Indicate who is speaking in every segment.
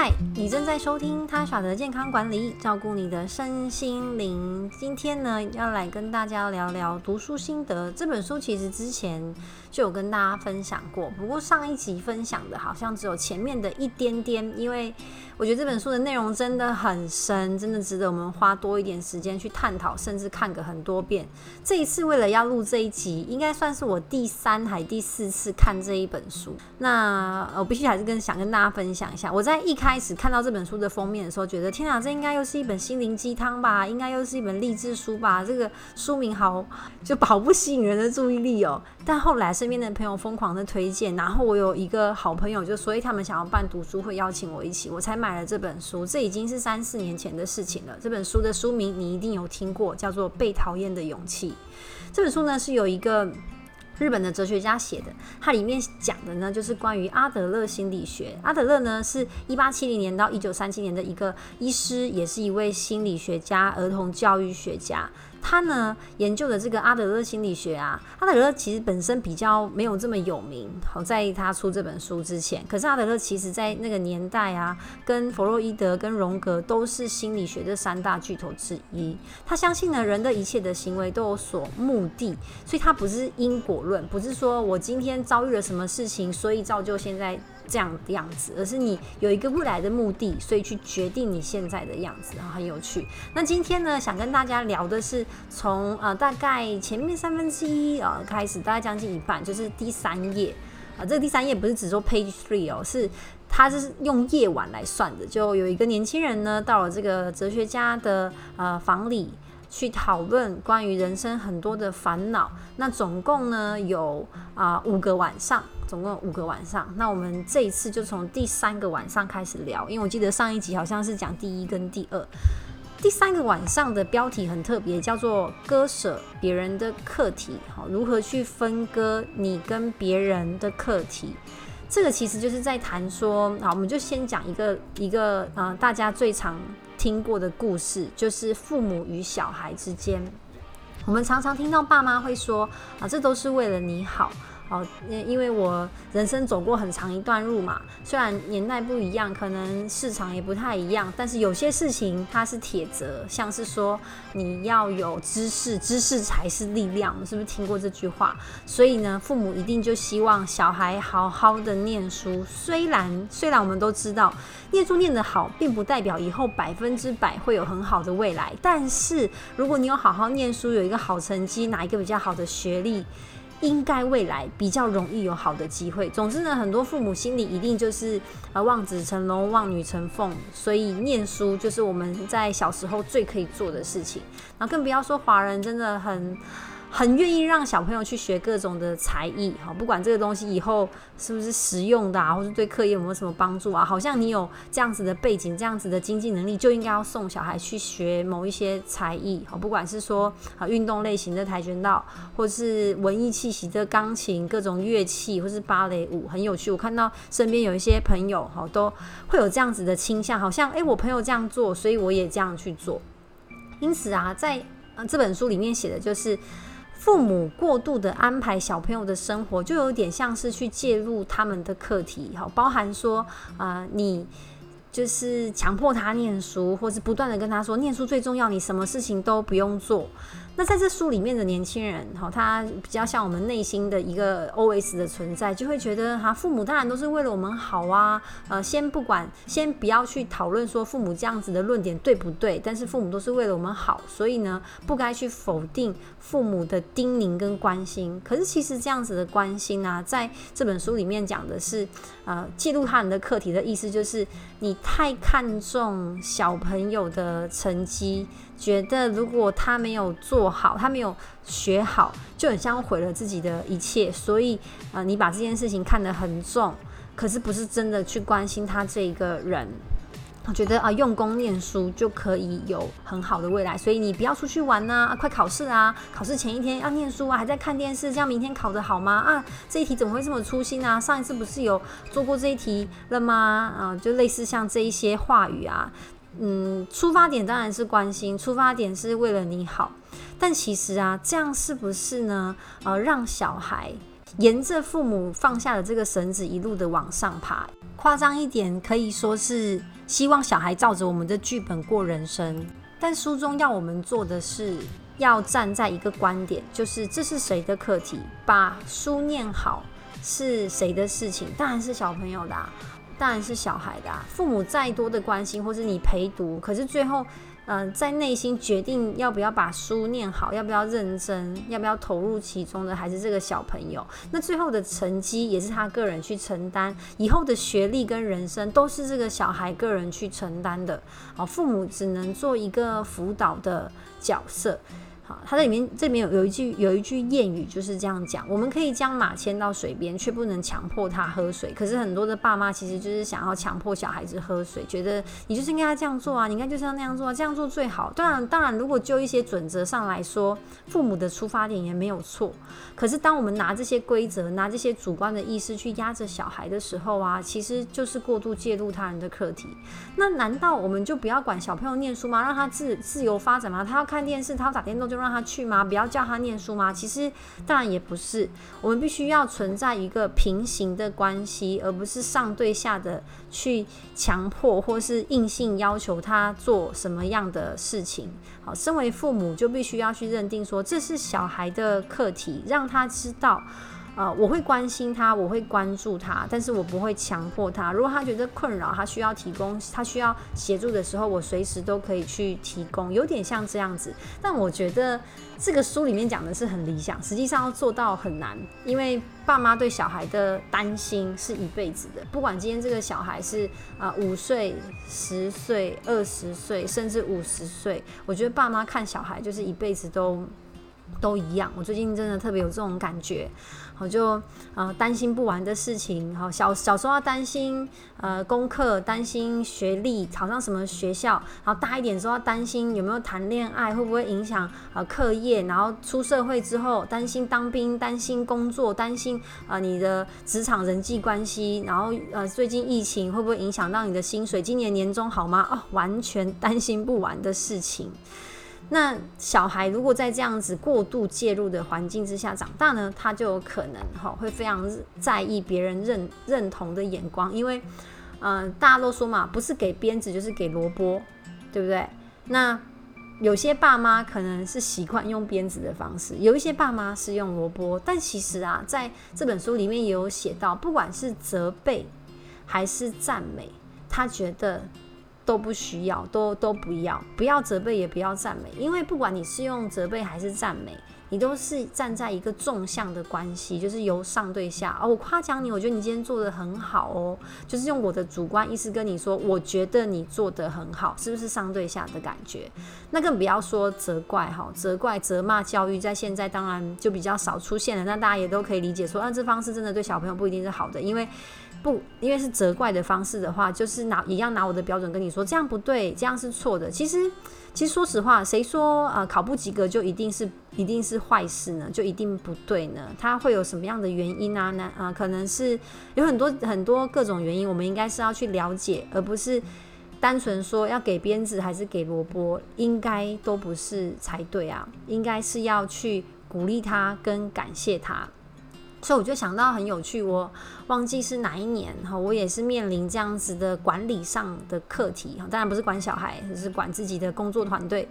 Speaker 1: はい。你正在收听他耍的健康管理，照顾你的身心灵。今天呢，要来跟大家聊聊读书心得。这本书其实之前就有跟大家分享过，不过上一集分享的好像只有前面的一点点，因为我觉得这本书的内容真的很深，真的值得我们花多一点时间去探讨，甚至看个很多遍。这一次为了要录这一集，应该算是我第三还第四次看这一本书。那我必须还是跟想跟大家分享一下，我在一开始看看到这本书的封面的时候，觉得天啊，这应该又是一本心灵鸡汤吧？应该又是一本励志书吧？这个书名好就好不吸引人的注意力哦。但后来身边的朋友疯狂的推荐，然后我有一个好朋友就所以他们想要办读书会，邀请我一起，我才买了这本书。这已经是三四年前的事情了。这本书的书名你一定有听过，叫做《被讨厌的勇气》。这本书呢是有一个。日本的哲学家写的，它里面讲的呢，就是关于阿德勒心理学。阿德勒呢，是一八七零年到一九三七年的一个医师，也是一位心理学家、儿童教育学家。他呢研究的这个阿德勒心理学啊，阿德勒其实本身比较没有这么有名。好在他出这本书之前，可是阿德勒其实在那个年代啊，跟弗洛伊德、跟荣格都是心理学的三大巨头之一。他相信呢，人的一切的行为都有所目的，所以他不是因果论，不是说我今天遭遇了什么事情，所以造就现在。这样的样子，而是你有一个未来的目的，所以去决定你现在的样子，啊很有趣。那今天呢，想跟大家聊的是从呃大概前面三分之一呃开始，大概将近一半，就是第三页啊。这个第三页不是只说 page three 哦，是它是用夜晚来算的。就有一个年轻人呢，到了这个哲学家的呃房里。去讨论关于人生很多的烦恼，那总共呢有啊五个晚上，总共五个晚上。那我们这一次就从第三个晚上开始聊，因为我记得上一集好像是讲第一跟第二，第三个晚上的标题很特别，叫做割舍别人的课题，好，如何去分割你跟别人的课题。这个其实就是在谈说，好，我们就先讲一个一个呃大家最常。听过的故事就是父母与小孩之间，我们常常听到爸妈会说：“啊，这都是为了你好。”哦，因为我人生走过很长一段路嘛，虽然年代不一样，可能市场也不太一样，但是有些事情它是铁则，像是说你要有知识，知识才是力量，是不是听过这句话？所以呢，父母一定就希望小孩好好的念书。虽然虽然我们都知道，念书念得好，并不代表以后百分之百会有很好的未来，但是如果你有好好念书，有一个好成绩，拿一个比较好的学历。应该未来比较容易有好的机会。总之呢，很多父母心里一定就是呃望子成龙、望女成凤，所以念书就是我们在小时候最可以做的事情。然后更不要说华人真的很。很愿意让小朋友去学各种的才艺，哈，不管这个东西以后是不是实用的啊，或是对课业有没有什么帮助啊，好像你有这样子的背景、这样子的经济能力，就应该要送小孩去学某一些才艺，好，不管是说啊运动类型的跆拳道，或是文艺气息的钢琴、各种乐器，或是芭蕾舞，很有趣。我看到身边有一些朋友，哈，都会有这样子的倾向，好像诶，我朋友这样做，所以我也这样去做。因此啊，在这本书里面写的就是。父母过度的安排小朋友的生活，就有点像是去介入他们的课题，好，包含说啊，你就是强迫他念书，或是不断的跟他说念书最重要，你什么事情都不用做。那在这书里面的年轻人，哈，他比较像我们内心的一个 O S 的存在，就会觉得哈，父母当然都是为了我们好啊，呃，先不管，先不要去讨论说父母这样子的论点对不对，但是父母都是为了我们好，所以呢，不该去否定父母的叮咛跟关心。可是其实这样子的关心啊，在这本书里面讲的是，呃，记录他人的课题的意思，就是你太看重小朋友的成绩。觉得如果他没有做好，他没有学好，就很像毁了自己的一切。所以，呃，你把这件事情看得很重，可是不是真的去关心他这一个人。我觉得啊，用功念书就可以有很好的未来。所以你不要出去玩呐，啊，快考试啊，考试前一天要念书啊，还在看电视，这样明天考得好吗？啊，这一题怎么会这么粗心啊？上一次不是有做过这一题了吗？啊，就类似像这一些话语啊。嗯，出发点当然是关心，出发点是为了你好，但其实啊，这样是不是呢？呃，让小孩沿着父母放下的这个绳子一路的往上爬。夸张一点，可以说是希望小孩照着我们的剧本过人生。但书中要我们做的是，要站在一个观点，就是这是谁的课题？把书念好是谁的事情？当然是小朋友的，当然是小孩的啊。父母再多的关心，或是你陪读，可是最后。嗯，在内心决定要不要把书念好，要不要认真，要不要投入其中的，还是这个小朋友。那最后的成绩也是他个人去承担，以后的学历跟人生都是这个小孩个人去承担的。好，父母只能做一个辅导的角色。他在里面这里面有有一句有一句谚语就是这样讲：我们可以将马牵到水边，却不能强迫他喝水。可是很多的爸妈其实就是想要强迫小孩子喝水，觉得你就是应该这样做啊，你应该就是要那样做，啊，这样做最好。当然，当然，如果就一些准则上来说，父母的出发点也没有错。可是当我们拿这些规则、拿这些主观的意识去压着小孩的时候啊，其实就是过度介入他人的课题。那难道我们就不要管小朋友念书吗？让他自自由发展吗？他要看电视，他要打电动就。让他去吗？不要叫他念书吗？其实当然也不是，我们必须要存在一个平行的关系，而不是上对下的去强迫或是硬性要求他做什么样的事情。好，身为父母就必须要去认定说这是小孩的课题，让他知道。呃，我会关心他，我会关注他，但是我不会强迫他。如果他觉得困扰，他需要提供，他需要协助的时候，我随时都可以去提供，有点像这样子。但我觉得这个书里面讲的是很理想，实际上要做到很难，因为爸妈对小孩的担心是一辈子的。不管今天这个小孩是啊五岁、十岁、二十岁，甚至五十岁，我觉得爸妈看小孩就是一辈子都。都一样，我最近真的特别有这种感觉，我就呃担心不完的事情，好小小时候要担心呃功课，担心学历，考上什么学校，然后大一点之后要担心有没有谈恋爱，会不会影响呃课业，然后出社会之后担心当兵，担心工作，担心啊你的职场人际关系，然后呃最近疫情会不会影响到你的薪水，今年年终好吗？哦，完全担心不完的事情。那小孩如果在这样子过度介入的环境之下长大呢，他就有可能哈会非常在意别人认认同的眼光，因为嗯大家都说嘛，不是给鞭子就是给萝卜，对不对？那有些爸妈可能是习惯用鞭子的方式，有一些爸妈是用萝卜，但其实啊，在这本书里面也有写到，不管是责备还是赞美，他觉得。都不需要，都都不要，不要责备，也不要赞美，因为不管你是用责备还是赞美，你都是站在一个纵向的关系，就是由上对下。哦，我夸奖你，我觉得你今天做的很好哦，就是用我的主观意识跟你说，我觉得你做的很好，是不是上对下的感觉？那更不要说责怪哈，责怪、责骂教育，在现在当然就比较少出现了。那大家也都可以理解说，啊，这方式真的对小朋友不一定是好的，因为。不，因为是责怪的方式的话，就是拿一样拿我的标准跟你说，这样不对，这样是错的。其实，其实说实话，谁说呃考不及格就一定是一定是坏事呢？就一定不对呢？它会有什么样的原因啊？那啊，可能是有很多很多各种原因，我们应该是要去了解，而不是单纯说要给鞭子还是给萝卜，应该都不是才对啊。应该是要去鼓励他跟感谢他。所以我就想到很有趣，我忘记是哪一年哈，我也是面临这样子的管理上的课题哈，当然不是管小孩，是管自己的工作团队。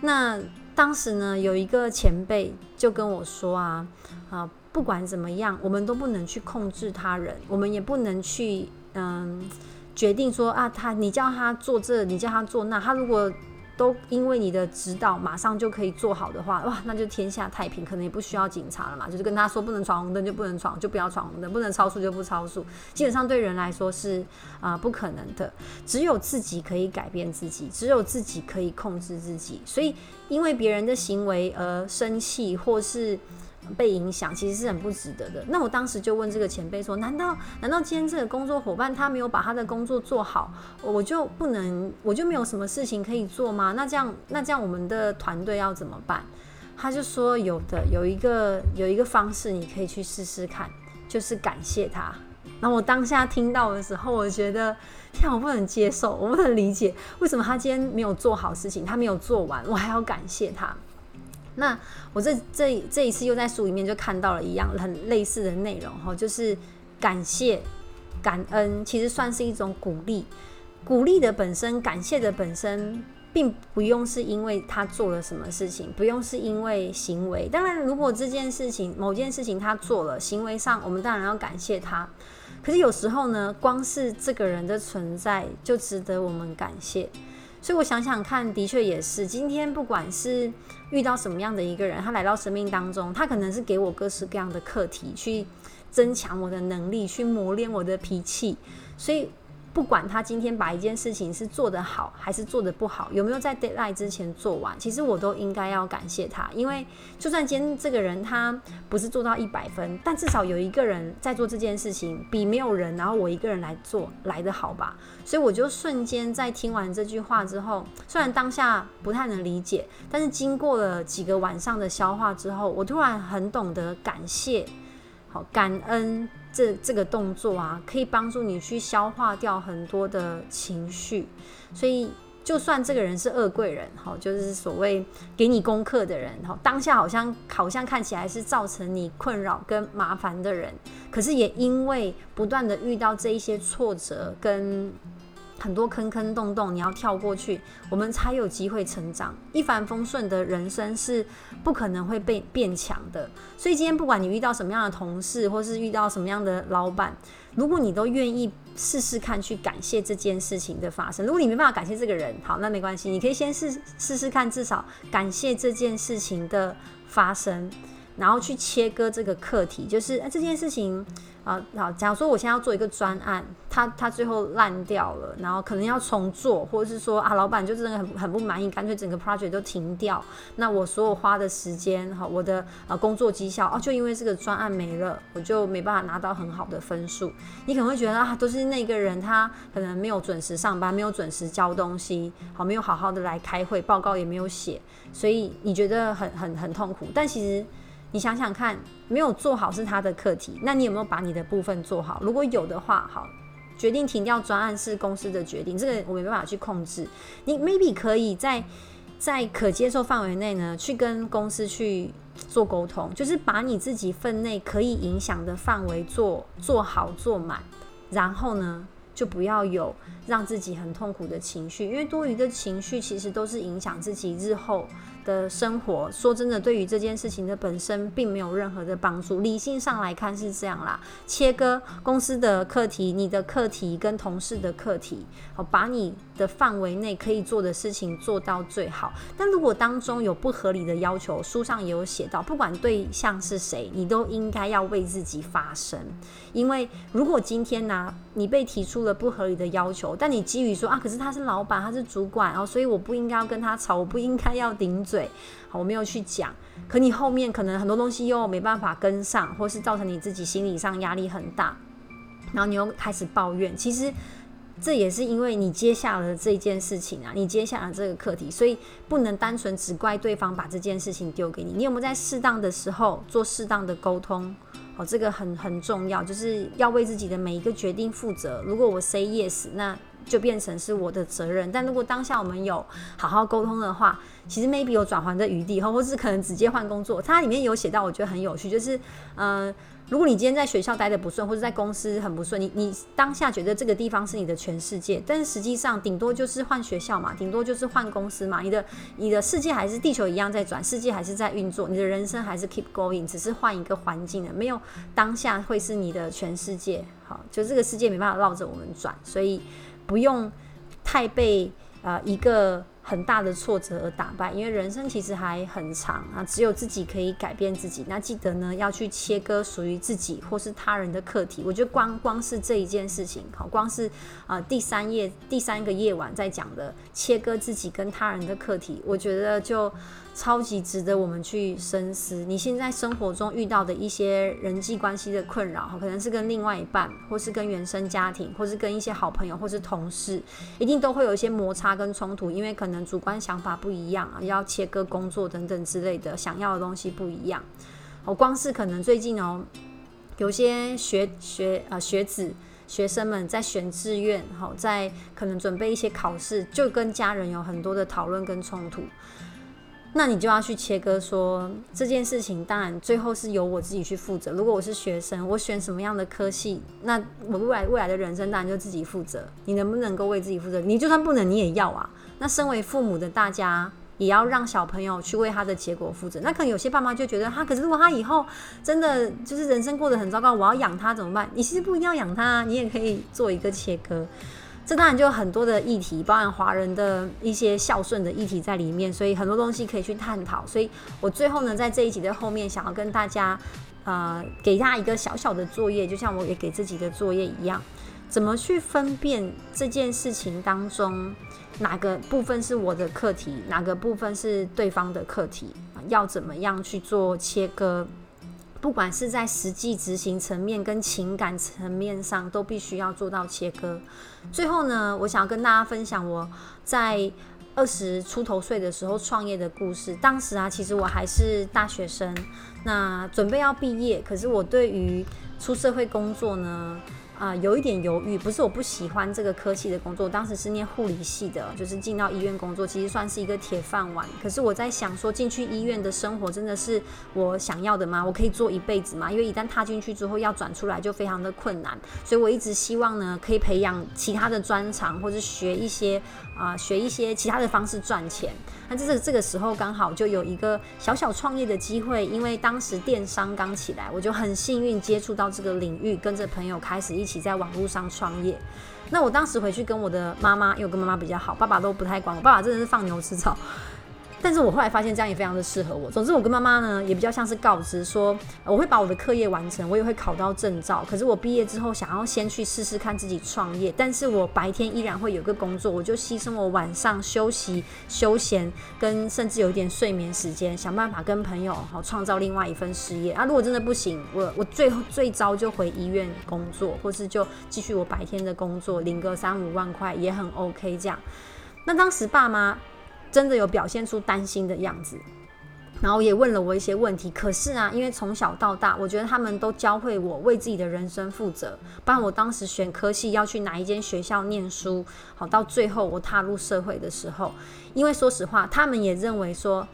Speaker 1: 那当时呢，有一个前辈就跟我说啊啊，不管怎么样，我们都不能去控制他人，我们也不能去嗯决定说啊，他你叫他做这，你叫他做那，他如果。都因为你的指导，马上就可以做好的话，哇，那就天下太平，可能也不需要警察了嘛。就是跟他说不能闯红灯就不能闯，就不要闯红灯；不能超速就不超速。基本上对人来说是啊不可能的，只有自己可以改变自己，只有自己可以控制自己。所以因为别人的行为而生气或是。被影响其实是很不值得的。那我当时就问这个前辈说：“难道难道今天这个工作伙伴他没有把他的工作做好，我就不能我就没有什么事情可以做吗？那这样那这样我们的团队要怎么办？”他就说：“有的有一个有一个方式你可以去试试看，就是感谢他。”那我当下听到的时候，我觉得天，我不能接受，我不能理解为什么他今天没有做好事情，他没有做完，我还要感谢他。那我这这这一次又在书里面就看到了一样很类似的内容哈，就是感谢、感恩，其实算是一种鼓励。鼓励的本身，感谢的本身，并不用是因为他做了什么事情，不用是因为行为。当然，如果这件事情某件事情他做了，行为上我们当然要感谢他。可是有时候呢，光是这个人的存在就值得我们感谢。所以我想想看，的确也是。今天不管是遇到什么样的一个人，他来到生命当中，他可能是给我各式各样的课题，去增强我的能力，去磨练我的脾气。所以。不管他今天把一件事情是做得好还是做得不好，有没有在 deadline 之前做完，其实我都应该要感谢他，因为就算今天这个人他不是做到一百分，但至少有一个人在做这件事情，比没有人，然后我一个人来做来得好吧。所以我就瞬间在听完这句话之后，虽然当下不太能理解，但是经过了几个晚上的消化之后，我突然很懂得感谢，好感恩。这这个动作啊，可以帮助你去消化掉很多的情绪，所以就算这个人是恶贵人，哈，就是所谓给你功课的人，哈，当下好像好像看起来是造成你困扰跟麻烦的人，可是也因为不断的遇到这一些挫折跟。很多坑坑洞洞，你要跳过去，我们才有机会成长。一帆风顺的人生是不可能会被变强的。所以今天不管你遇到什么样的同事，或是遇到什么样的老板，如果你都愿意试试看去感谢这件事情的发生，如果你没办法感谢这个人，好，那没关系，你可以先试试试看，至少感谢这件事情的发生。然后去切割这个课题，就是这件事情啊，好，假如说我现在要做一个专案，它它最后烂掉了，然后可能要重做，或者是说啊，老板就真的很很不满意，干脆整个 project 都停掉。那我所有花的时间哈，我的呃工作绩效哦，就因为这个专案没了，我就没办法拿到很好的分数。你可能会觉得啊，都是那个人他可能没有准时上班，没有准时交东西，好，没有好好的来开会，报告也没有写，所以你觉得很很很痛苦。但其实。你想想看，没有做好是他的课题，那你有没有把你的部分做好？如果有的话，好，决定停掉专案是公司的决定，这个我没办法去控制。你 maybe 可以在在可接受范围内呢，去跟公司去做沟通，就是把你自己分内可以影响的范围做做好做满，然后呢，就不要有让自己很痛苦的情绪，因为多余的情绪其实都是影响自己日后。的生活，说真的，对于这件事情的本身并没有任何的帮助。理性上来看是这样啦，切割公司的课题、你的课题跟同事的课题，好，把你的范围内可以做的事情做到最好。但如果当中有不合理的要求，书上也有写到，不管对象是谁，你都应该要为自己发声。因为如果今天呢，你被提出了不合理的要求，但你基于说啊，可是他是老板，他是主管哦，所以我不应该要跟他吵，我不应该要顶嘴。对，好，我没有去讲，可你后面可能很多东西又没办法跟上，或是造成你自己心理上压力很大，然后你又开始抱怨。其实这也是因为你接下了这件事情啊，你接下了这个课题，所以不能单纯只怪对方把这件事情丢给你。你有没有在适当的时候做适当的沟通？哦，这个很很重要，就是要为自己的每一个决定负责。如果我 say yes，那就变成是我的责任。但如果当下我们有好好沟通的话，其实 maybe 有转换的余地，或或是可能直接换工作。它里面有写到，我觉得很有趣，就是，嗯，如果你今天在学校待的不顺，或者在公司很不顺，你你当下觉得这个地方是你的全世界，但是实际上顶多就是换学校嘛，顶多就是换公司嘛，你的你的世界还是地球一样在转，世界还是在运作，你的人生还是 keep going，只是换一个环境了，没有当下会是你的全世界。好，就这个世界没办法绕着我们转，所以不用太被呃一个。很大的挫折而打败，因为人生其实还很长啊，只有自己可以改变自己。那记得呢，要去切割属于自己或是他人的课题。我觉得光光是这一件事情，好，光是啊第三页第三个夜晚在讲的切割自己跟他人的课题，我觉得就。超级值得我们去深思。你现在生活中遇到的一些人际关系的困扰，可能是跟另外一半，或是跟原生家庭，或是跟一些好朋友，或是同事，一定都会有一些摩擦跟冲突，因为可能主观想法不一样啊，要切割工作等等之类的，想要的东西不一样。我光是可能最近哦，有些学学啊学子学生们在选志愿，好在可能准备一些考试，就跟家人有很多的讨论跟冲突。那你就要去切割，说这件事情当然最后是由我自己去负责。如果我是学生，我选什么样的科系，那我未来未来的人生当然就自己负责。你能不能够为自己负责？你就算不能，你也要啊。那身为父母的大家，也要让小朋友去为他的结果负责。那可能有些爸妈就觉得，他可是如果他以后真的就是人生过得很糟糕，我要养他怎么办？你其实不一定要养他，你也可以做一个切割。这当然就有很多的议题，包含华人的一些孝顺的议题在里面，所以很多东西可以去探讨。所以我最后呢，在这一集的后面，想要跟大家，呃，给大家一个小小的作业，就像我也给自己的作业一样，怎么去分辨这件事情当中哪个部分是我的课题，哪个部分是对方的课题，要怎么样去做切割。不管是在实际执行层面跟情感层面上，都必须要做到切割。最后呢，我想要跟大家分享我在二十出头岁的时候创业的故事。当时啊，其实我还是大学生，那准备要毕业，可是我对于出社会工作呢？啊，有一点犹豫，不是我不喜欢这个科技的工作，当时是念护理系的，就是进到医院工作，其实算是一个铁饭碗。可是我在想说，进去医院的生活真的是我想要的吗？我可以做一辈子吗？因为一旦踏进去之后要转出来就非常的困难，所以我一直希望呢，可以培养其他的专长，或者学一些啊，学一些其他的方式赚钱。那这是这个时候刚好就有一个小小创业的机会，因为当时电商刚起来，我就很幸运接触到这个领域，跟着朋友开始一起在网络上创业。那我当时回去跟我的妈妈，因为我跟妈妈比较好，爸爸都不太管我，爸爸真的是放牛吃草。但是我后来发现这样也非常的适合我。总之，我跟妈妈呢也比较像是告知说，我会把我的课业完成，我也会考到证照。可是我毕业之后想要先去试试看自己创业，但是我白天依然会有个工作，我就牺牲我晚上休息、休闲跟甚至有一点睡眠时间，想办法跟朋友好创造另外一份事业。啊，如果真的不行，我我最后最糟就回医院工作，或是就继续我白天的工作，领个三五万块也很 OK。这样，那当时爸妈。真的有表现出担心的样子，然后也问了我一些问题。可是啊，因为从小到大，我觉得他们都教会我为自己的人生负责。不然我当时选科系要去哪一间学校念书，好到最后我踏入社会的时候，因为说实话，他们也认为说。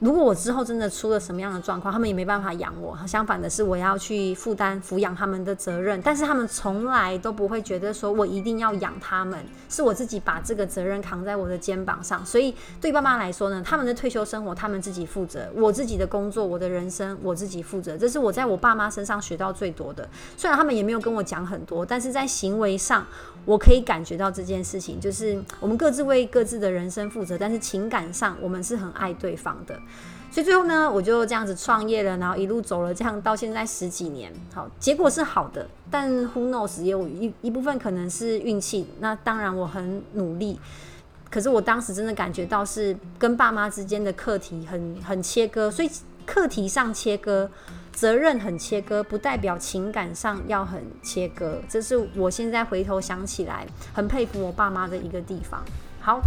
Speaker 1: 如果我之后真的出了什么样的状况，他们也没办法养我。相反的是，我要去负担抚养他们的责任。但是他们从来都不会觉得说我一定要养他们，是我自己把这个责任扛在我的肩膀上。所以对爸妈来说呢，他们的退休生活他们自己负责，我自己的工作、我的人生我自己负责。这是我在我爸妈身上学到最多的。虽然他们也没有跟我讲很多，但是在行为上我可以感觉到这件事情，就是我们各自为各自的人生负责，但是情感上我们是很爱对方的。所以最后呢，我就这样子创业了，然后一路走了，这样到现在十几年，好，结果是好的。但 Who knows 也有一一部分可能是运气。那当然我很努力，可是我当时真的感觉到是跟爸妈之间的课题很很切割，所以课题上切割，责任很切割，不代表情感上要很切割。这是我现在回头想起来很佩服我爸妈的一个地方。好。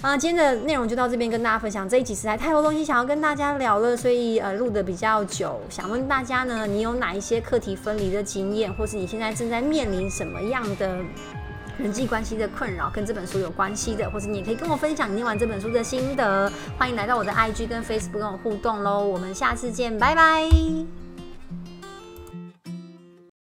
Speaker 1: 啊，今天的内容就到这边跟大家分享。这一集实在太多东西想要跟大家聊了，所以呃录的比较久。想问大家呢，你有哪一些课题分离的经验，或是你现在正在面临什么样的人际关系的困扰，跟这本书有关系的，或者你也可以跟我分享你念完这本书的心得。欢迎来到我的 IG 跟 Facebook 跟我互动喽。我们下次见，拜拜。